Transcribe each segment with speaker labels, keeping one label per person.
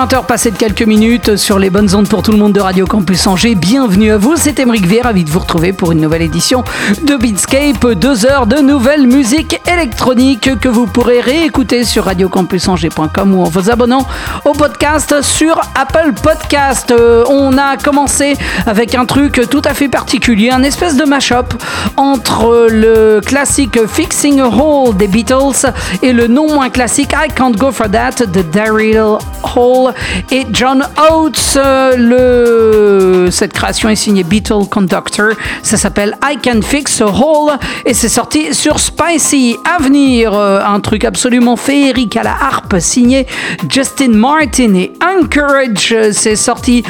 Speaker 1: Il est 20h passé de quelques minutes sur les bonnes ondes pour tout le monde de Radio Campus Angers. Bienvenue à vous, c'est Émeric V, ravi de vous retrouver pour une nouvelle édition de Beatscape. Deux heures de nouvelle musique électronique que vous pourrez réécouter sur radiocampusangers.com ou en vous abonnant au podcast sur Apple Podcast. Euh, on a commencé avec un truc tout à fait particulier, un espèce de mash-up entre le classique Fixing a Hole des Beatles et le non moins classique I Can't Go For That de Daryl Hall et John Oates. Le... Cette création est signée Beatle Conductor. Ça s'appelle I Can Fix a Hole et c'est sorti sur Spicy. À venir, euh, un truc absolument féerique à la harpe signé Justin Martin et Anchorage. C'est sorti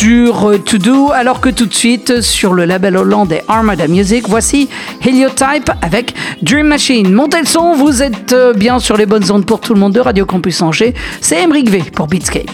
Speaker 1: sur euh, To Do alors que tout de suite sur le label hollandais Armada Music, voici Heliotype avec Dream Machine. Montez le son, vous êtes euh, bien sur les bonnes ondes pour tout le monde de Radio Campus Angers. C'est Emric V pour Beatscape.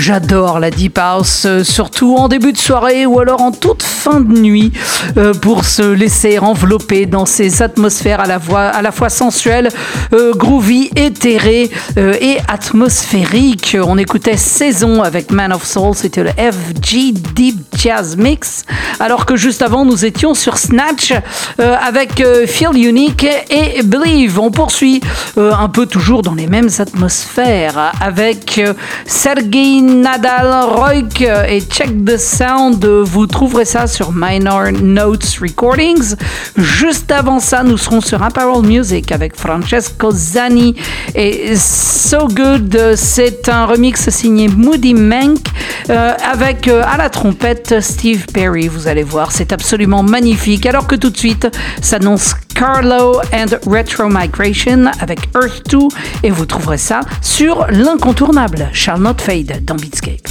Speaker 1: J'adore la Deep House, euh, surtout en début de soirée ou alors en toute fin de nuit, euh, pour se laisser envelopper dans ces atmosphères à la, fois sensuelles, euh, groovy, éthérées et atmosphériques. On écoutait Saison avec Man of Soul, c'était le FG Deep Jazz Mix, alors que juste avant nous étions sur Snatch avec Feel Unique et Believe. On poursuit un peu toujours dans les mêmes atmosphères avec Sergei Nadal Roik et Check the Sound. Vous trouverez ça sur Minor Notes Recordings. Juste avant ça, nous serons sur Apparel Music avec Francesco Zani et So Good. C'est un remix signé Moody euh, avec euh, à la trompette Steve Perry. Allez voir, c'est absolument magnifique. Alors que tout de suite s'annonce Carlo and Retro Migration avec Earth 2 et vous trouverez ça sur l'incontournable Shall Not Fade dans Beatscape.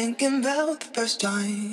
Speaker 2: Thinking about the first time.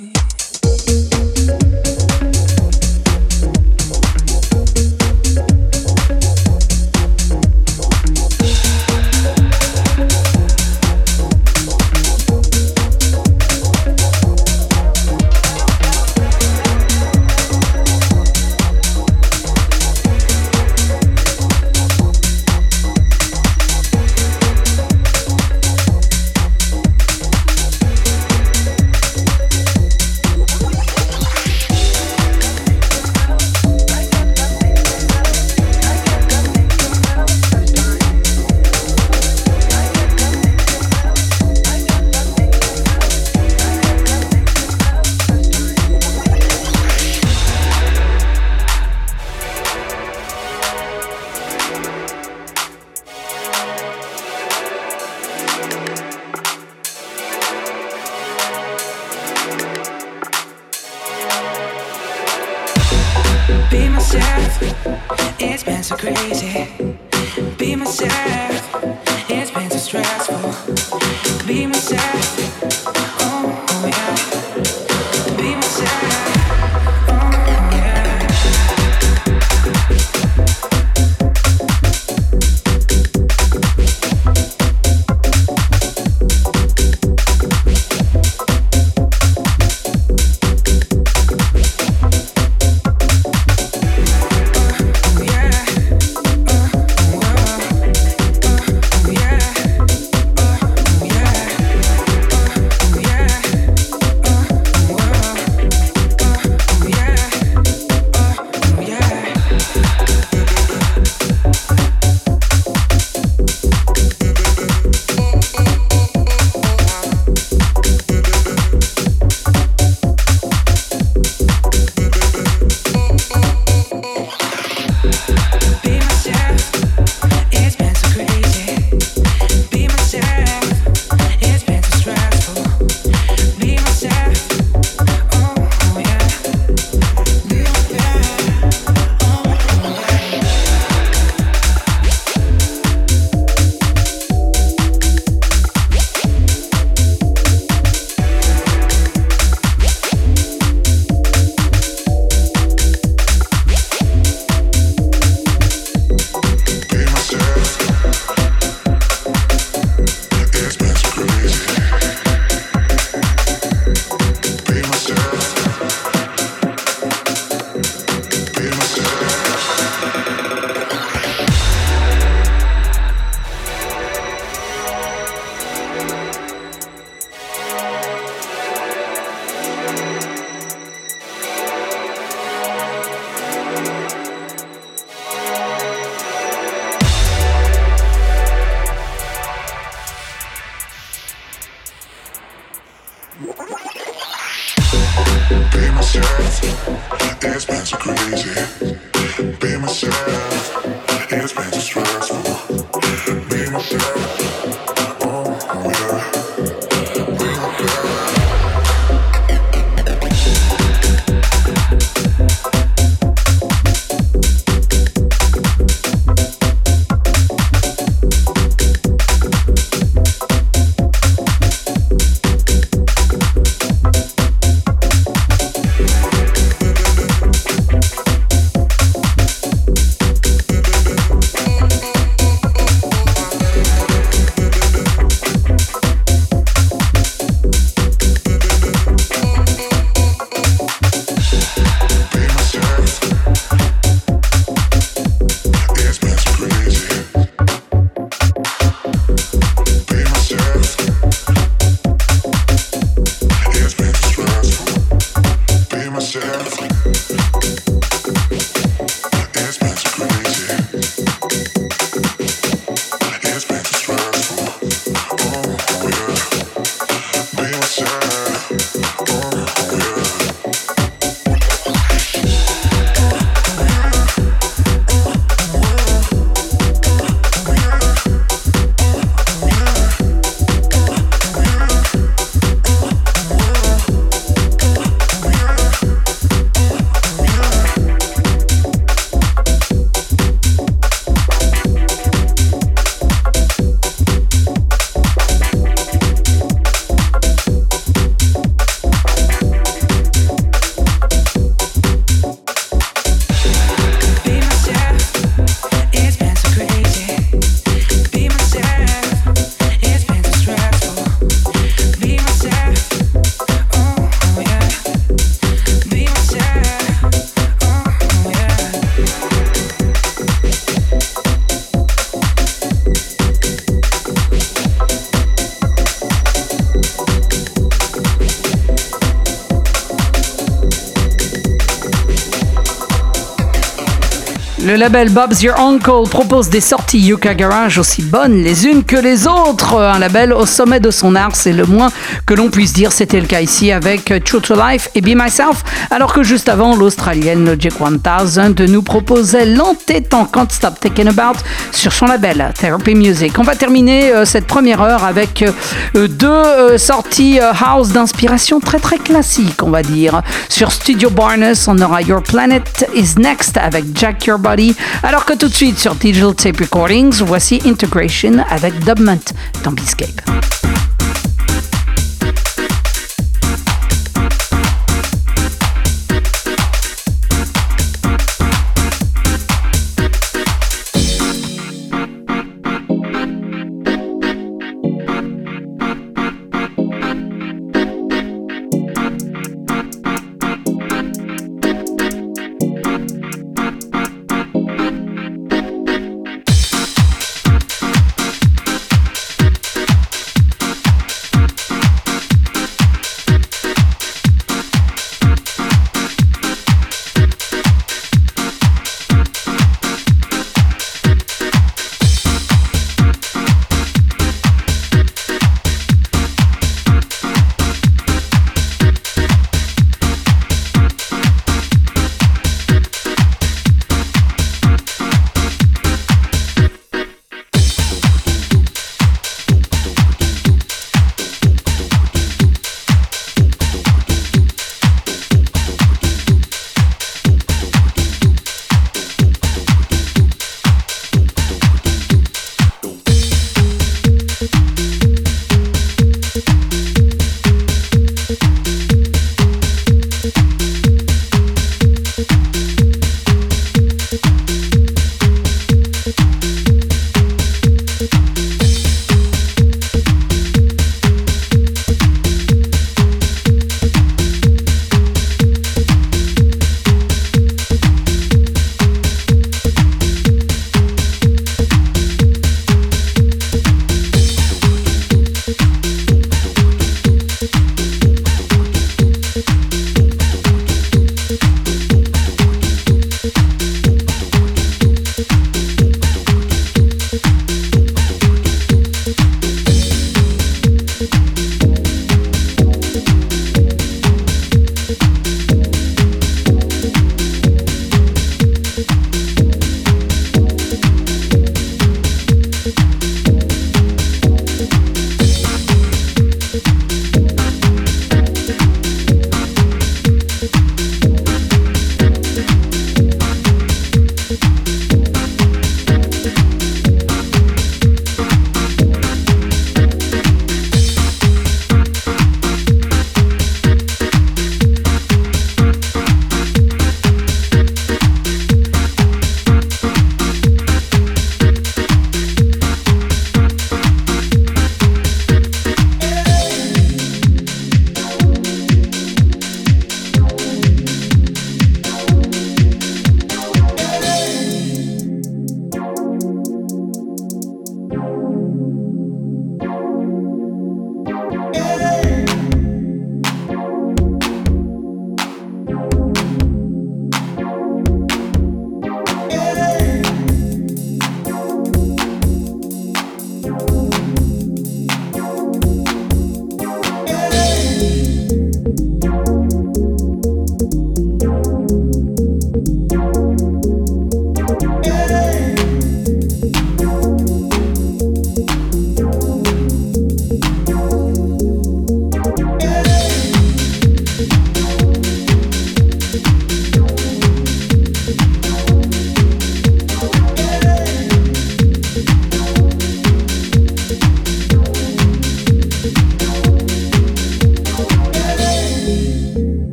Speaker 1: Label Bob's Your Uncle propose des sorties Yuka Garage aussi bonnes les unes que les autres. Un label au sommet de son art, c'est le moins que l'on puisse dire. C'était le cas ici avec True to Life et Be Myself, alors que juste avant, l'Australienne Logic 1000 nous proposait l'entêtant Can't Stop Taking About sur son label Therapy Music. On va terminer euh, cette première heure avec euh, deux euh, sorties house d'inspiration très très classique, on va dire. Sur Studio Barnes, on aura Your Planet is Next avec Jack Your Body, alors que tout de suite sur Digital Tape Recordings, voici Integration avec Dubment dans.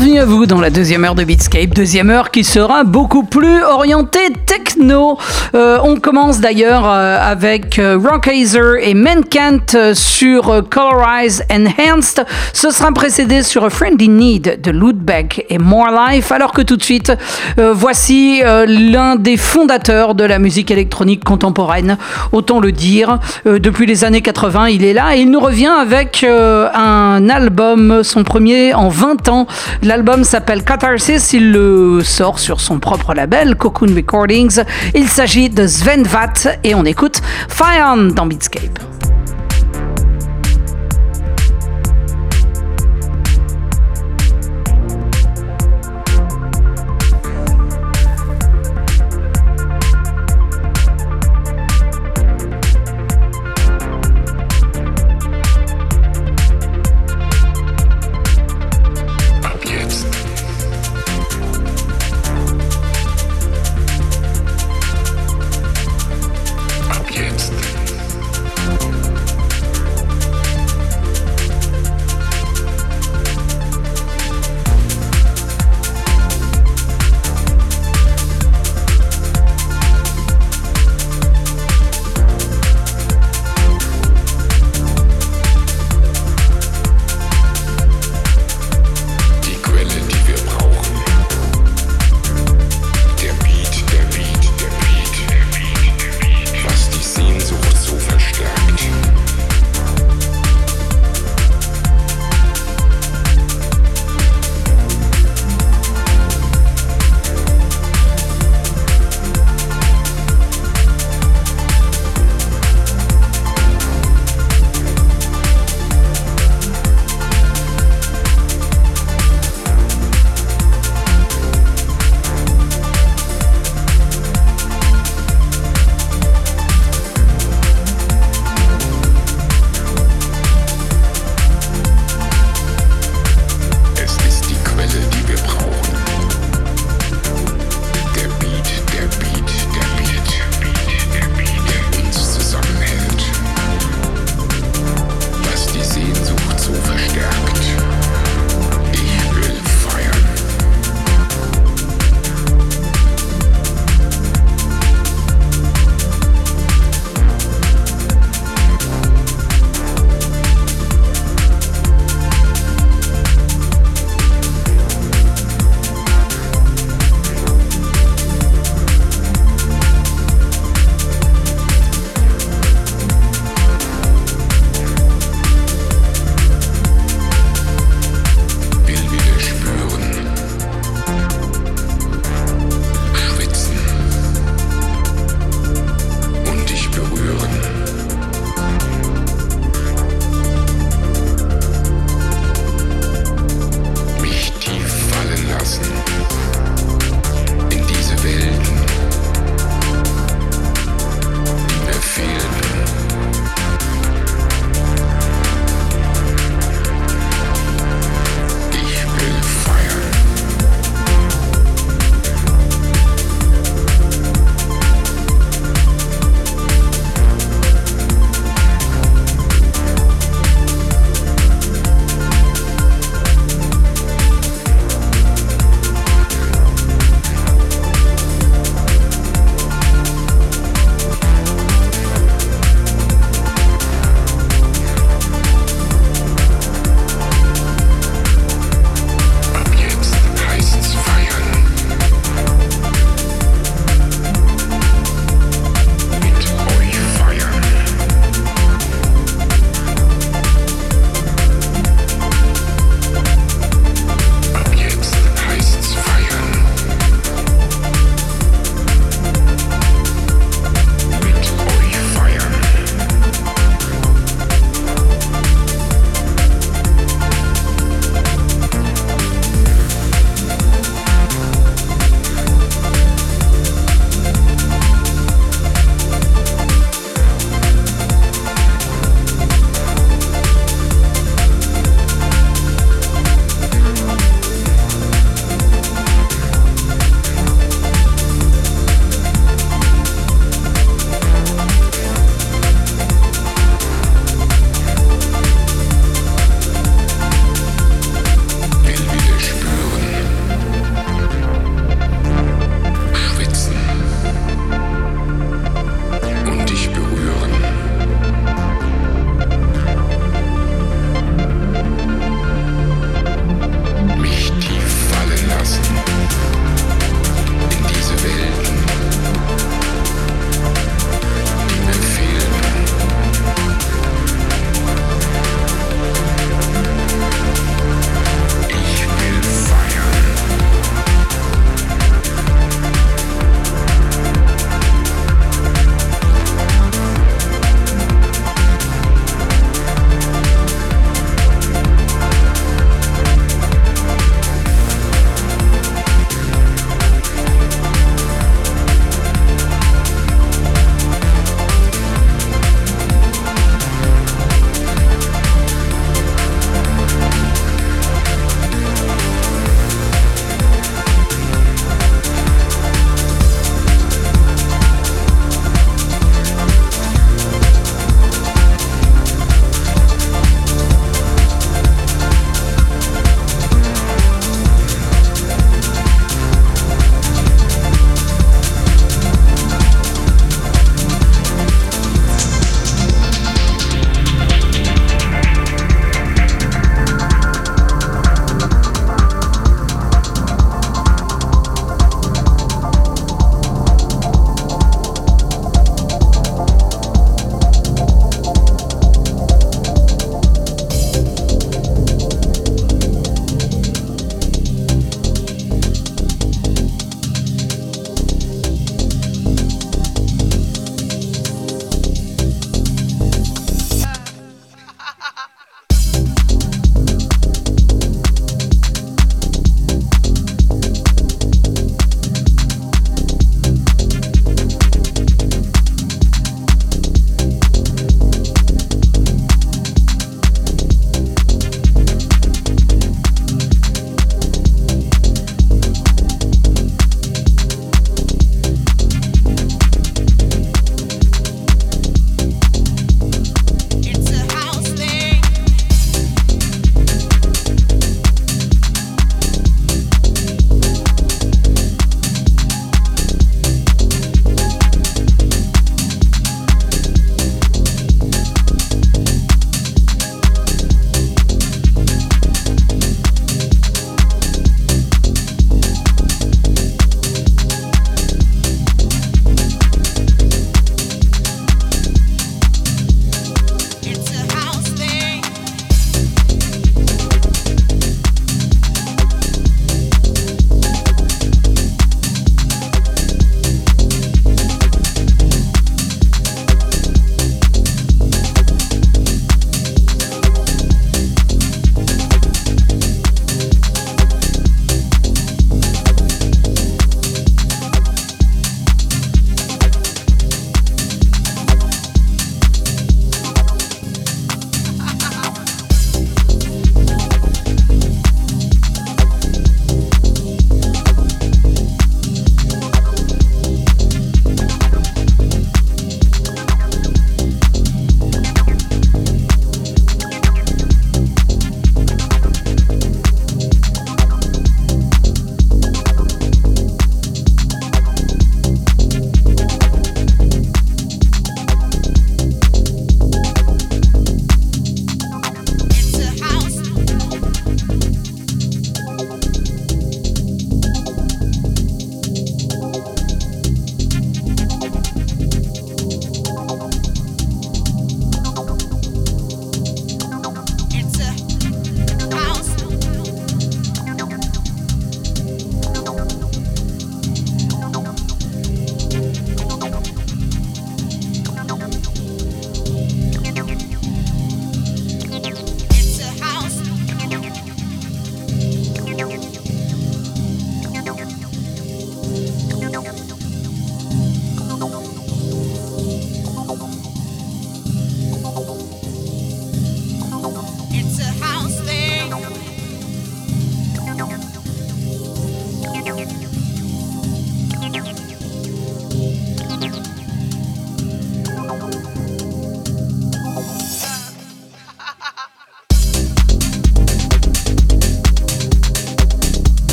Speaker 1: À vous dans la deuxième heure de Beatscape, deuxième heure qui sera beaucoup plus orientée techno. Euh, on commence d'ailleurs euh, avec euh, Rockazer et Menkant sur Colorize Enhanced. Ce sera précédé sur A Friend in Need de Ludbeck et More Life, alors que tout de suite, voici l'un des fondateurs de la musique électronique contemporaine, autant le dire. depuis les années 80, il est là et il nous revient avec un album, son premier en 20 ans. L'album s'appelle Catharsis, il le sort sur son propre label, Cocoon Recordings. Il s'agit de Sven Vatt et on écoute Fire dans Beatscape.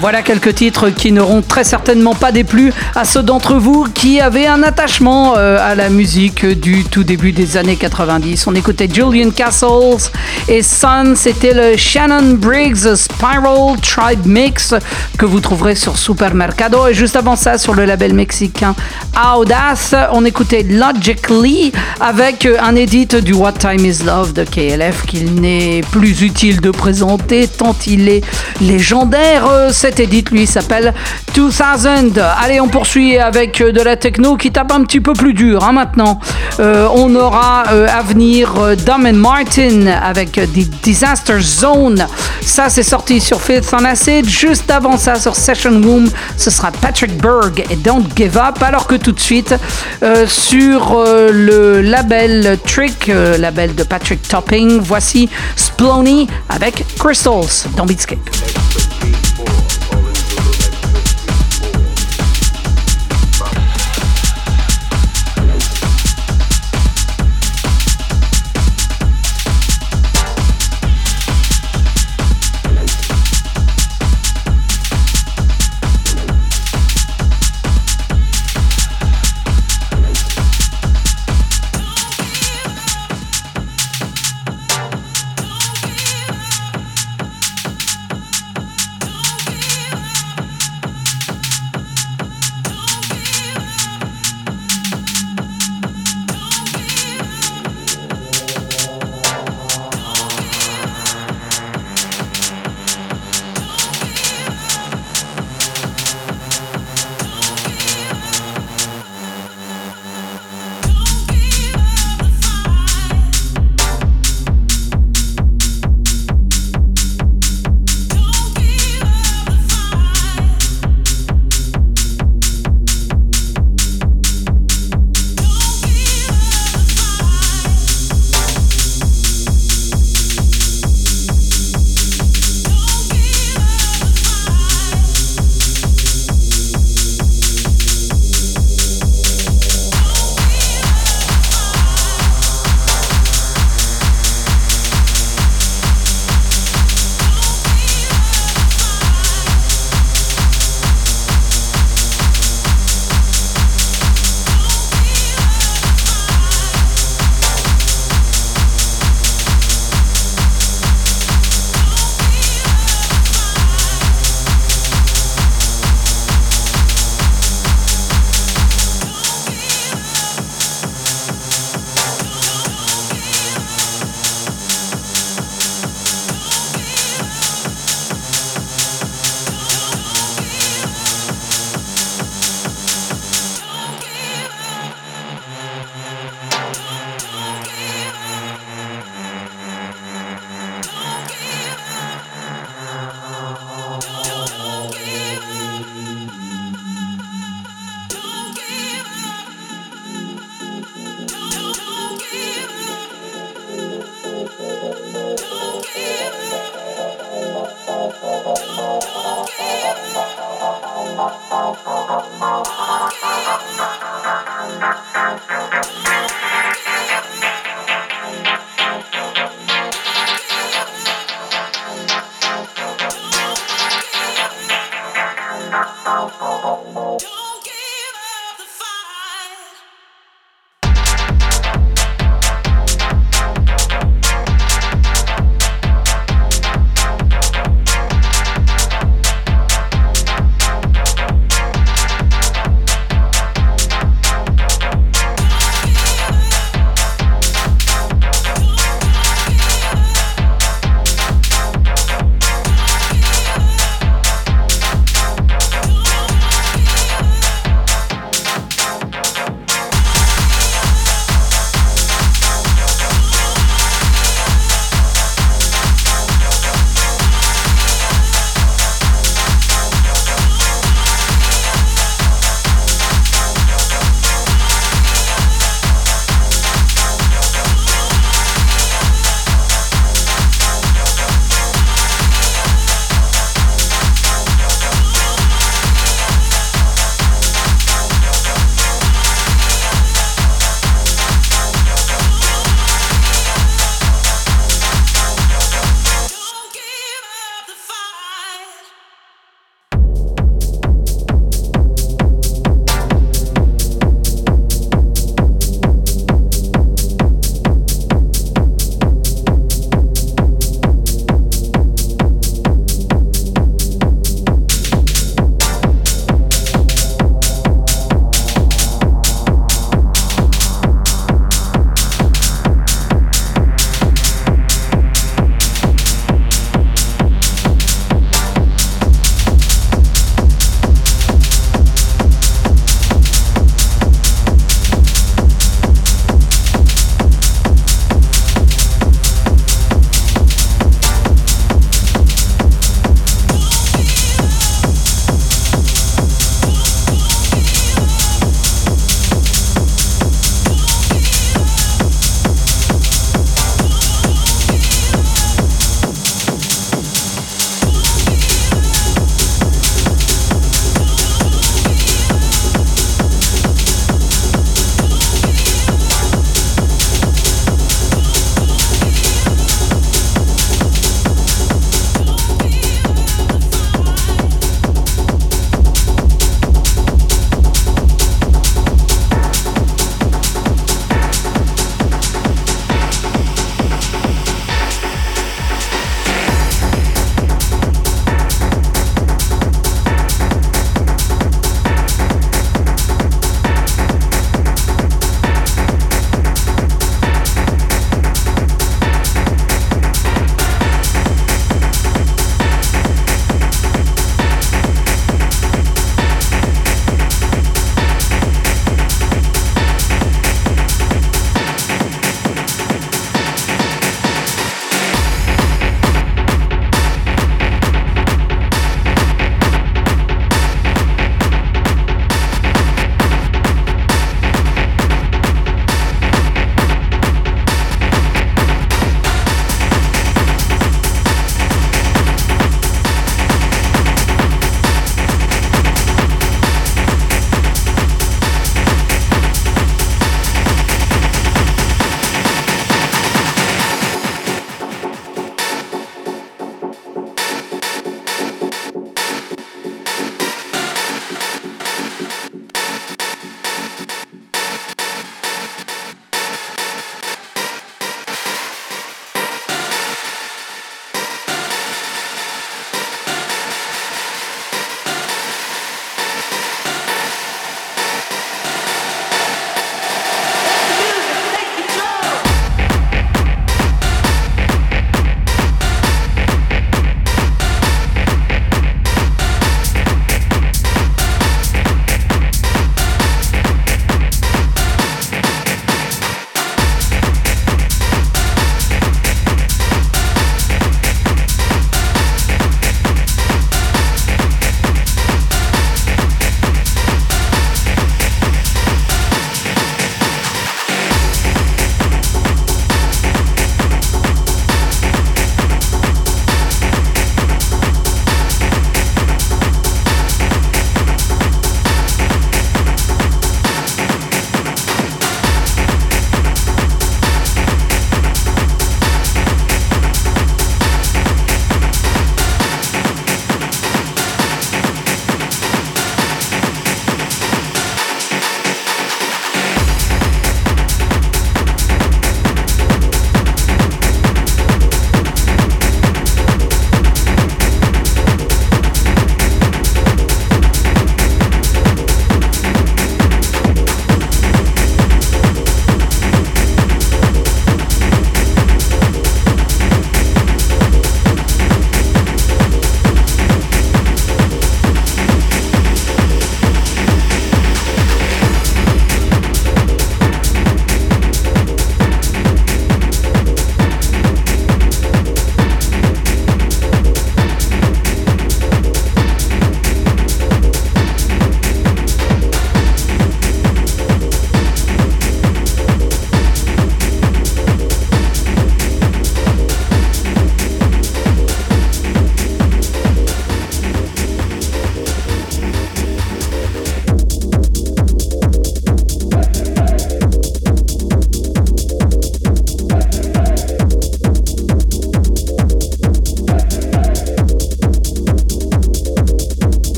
Speaker 1: Voilà quelques titres qui n'auront très certainement pas déplu à ceux d'entre vous qui avaient un attachement euh, à la musique du tout début des années 90. On écoutait Julian Castles et Son, c'était le Shannon Briggs Spiral Tribe Mix que vous trouverez sur Supermercado. Et juste avant ça, sur le label mexicain Audace, on écoutait Logically avec un edit du What Time Is Love de KLF qu'il n'est plus utile de présenter tant il est légendaire. Euh, cet edit, lui, s'appelle 2000. Allez, on poursuit avec euh, de la techno qui tape un petit peu plus dur hein, maintenant. Euh, on aura à venir Dom Martin avec The Disaster Zone. Ça, c'est sorti sur Fifth on Acid. Juste avant ça, sur Session Room, ce sera Patrick Berg et Don't Give Up. Alors que de suite, sur le label Trick, label de Patrick Topping, voici Splony avec Crystals dans Beatscape.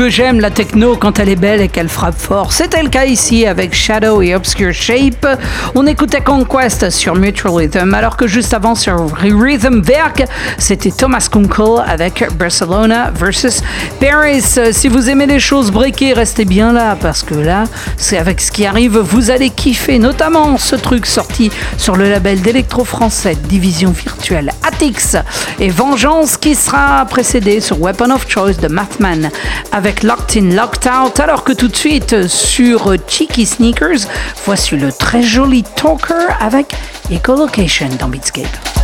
Speaker 1: Que j'aime la techno quand elle est belle et qu'elle frappe fort. C'était le cas ici avec Shadow et Obscure Shape. On écoutait Conquest sur Mutual Rhythm, alors que juste avant sur Rhythm Werk, c'était Thomas Kunkel avec Barcelona versus Paris. Si vous aimez les choses breakées, restez bien là parce que là, c'est avec ce qui arrive, vous allez kiffer, notamment ce truc sorti sur le label d'électro français Division Virtuelle Et Vengeance qui sera précédé sur Weapon of Choice de Mathman avec Locked In Locked Out alors que tout de suite sur Cheeky Sneakers voici le très joli Talker avec Ecolocation dans Beatscape.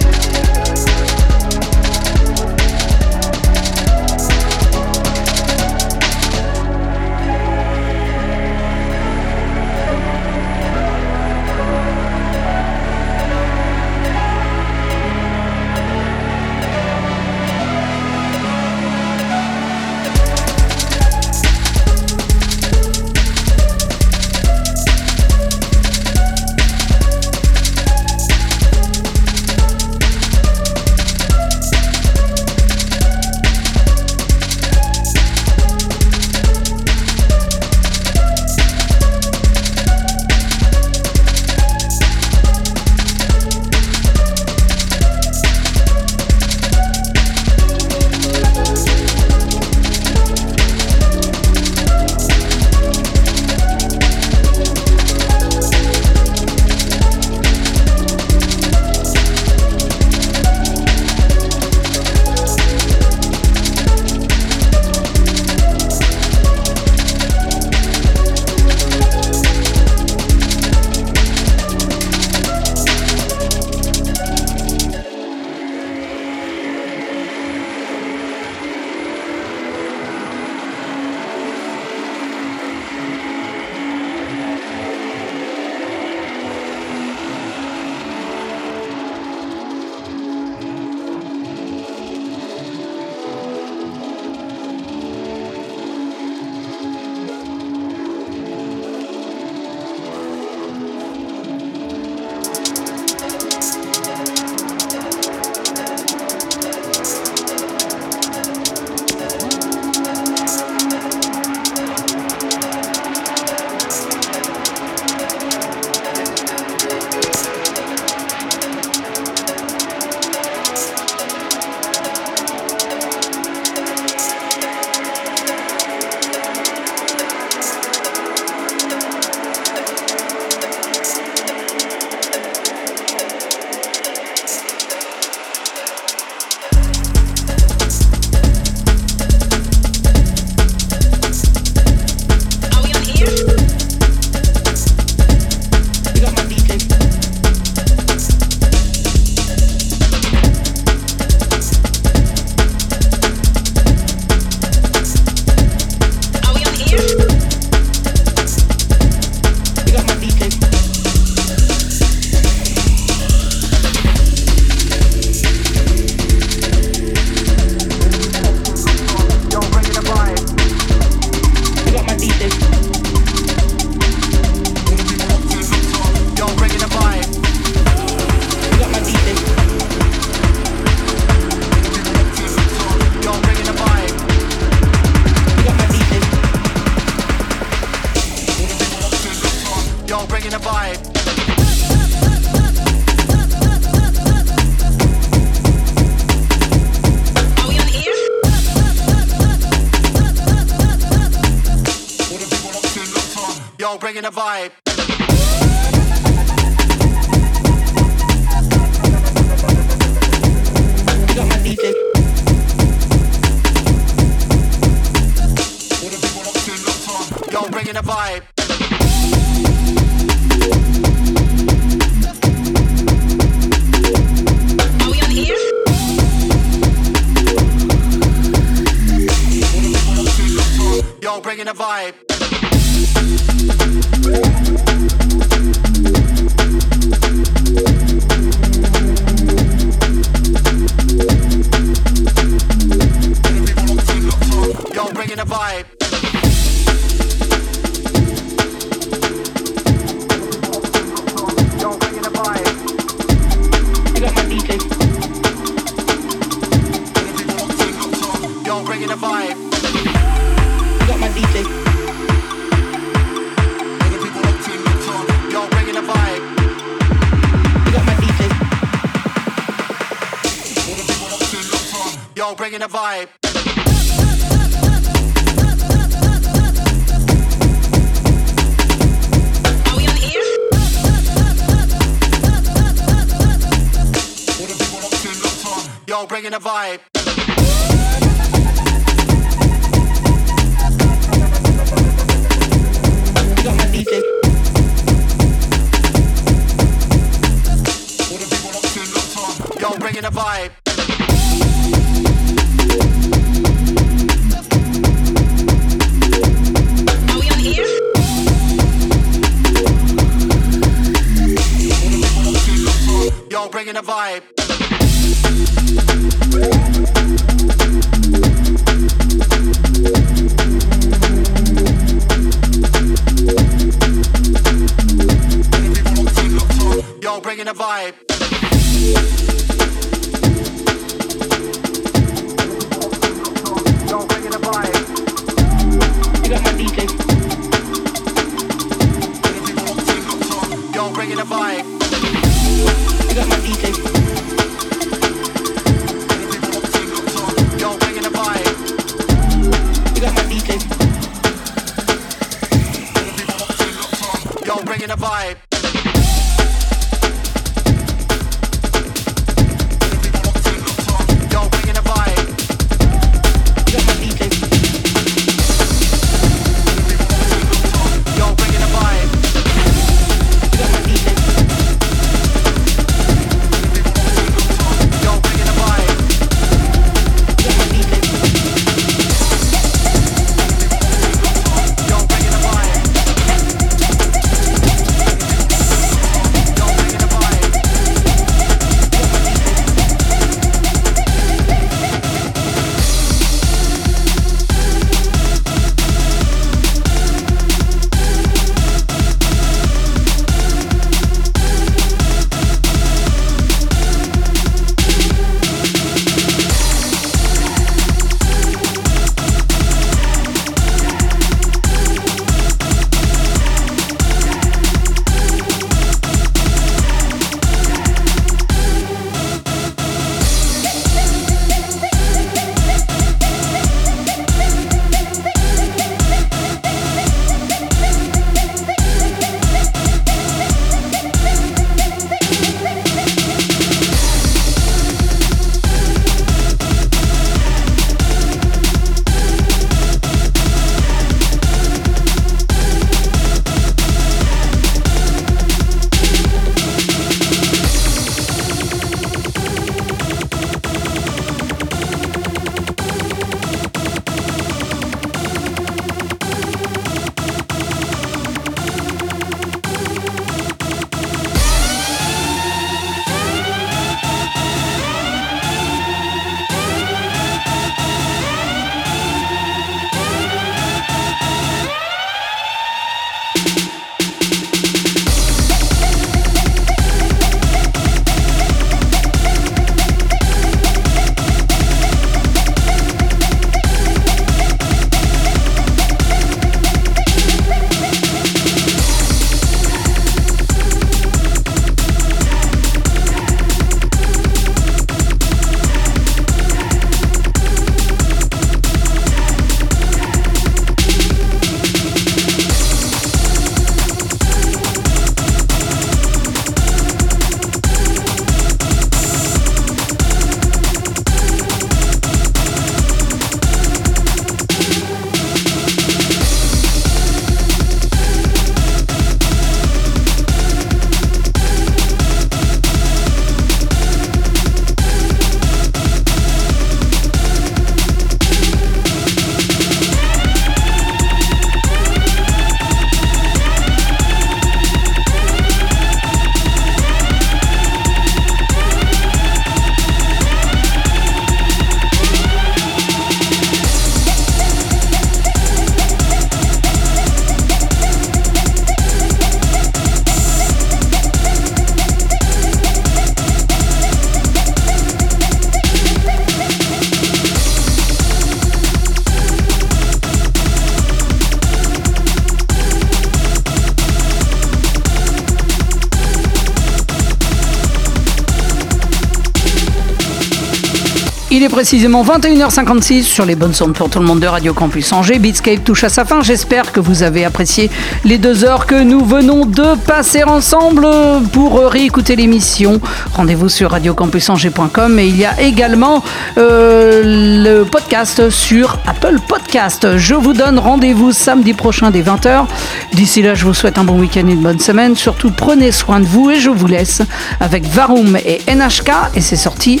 Speaker 1: Il est précisément 21h56 sur les bonnes sondes pour tout le monde de Radio Campus Angers. Beatscape touche à sa fin. J'espère que vous avez apprécié les deux heures que nous venons de passer ensemble. Pour réécouter l'émission, rendez-vous sur radiocampusangers.com et il y a également euh, le podcast sur Apple Podcast. Je vous donne rendez-vous samedi prochain dès 20h. D'ici là, je vous souhaite un bon week-end et une bonne semaine. Surtout, prenez soin de vous et je vous laisse avec Varum et NHK et c'est sorti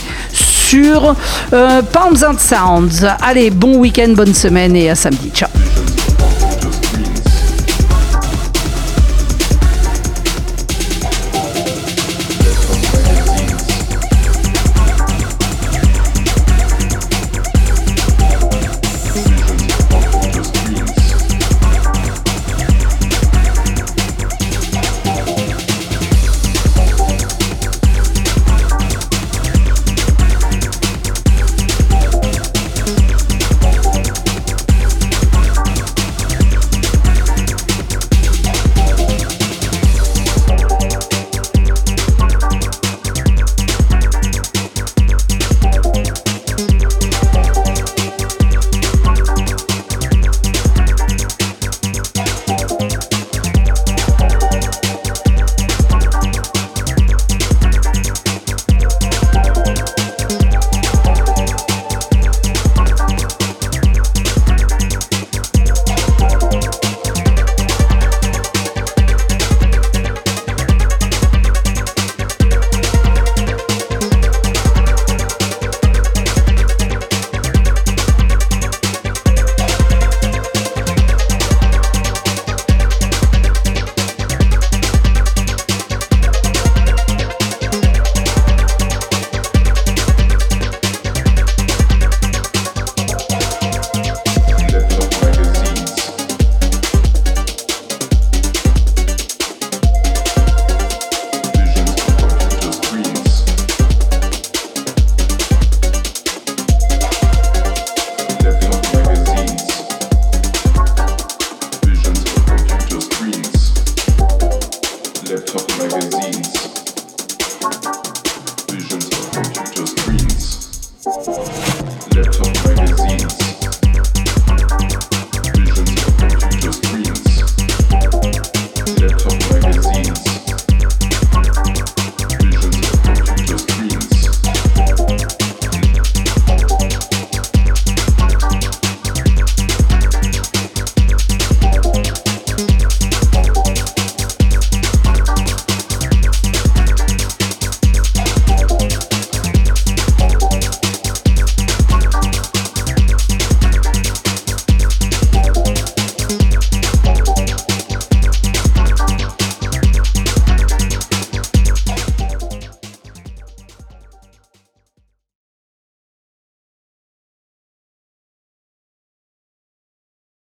Speaker 1: sur euh, Palms and Sounds. Allez, bon week-end, bonne semaine et à samedi. Ciao.